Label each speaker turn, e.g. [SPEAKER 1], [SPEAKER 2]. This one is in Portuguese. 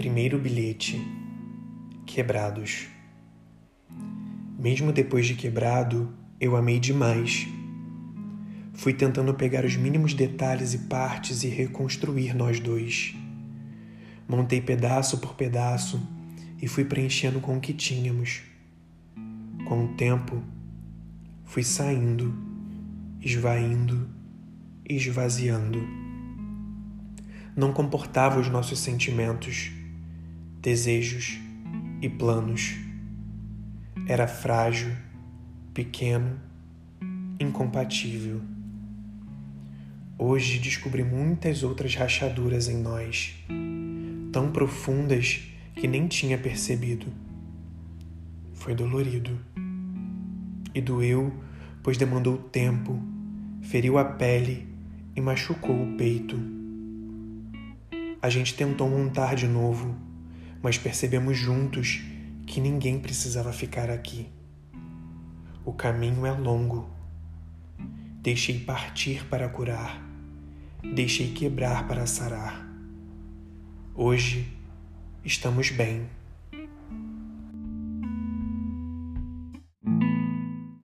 [SPEAKER 1] Primeiro bilhete: Quebrados. Mesmo depois de quebrado, eu amei demais. Fui tentando pegar os mínimos detalhes e partes e reconstruir nós dois. Montei pedaço por pedaço e fui preenchendo com o que tínhamos. Com o tempo, fui saindo, esvaindo esvaziando. Não comportava os nossos sentimentos, desejos e planos. Era frágil, pequeno, incompatível. Hoje descobri muitas outras rachaduras em nós, tão profundas que nem tinha percebido. Foi dolorido. E doeu, pois demandou tempo, feriu a pele e machucou o peito. A gente tentou montar de novo, mas percebemos juntos que ninguém precisava ficar aqui. O caminho é longo. Deixei partir para curar, deixei quebrar para sarar. Hoje estamos bem.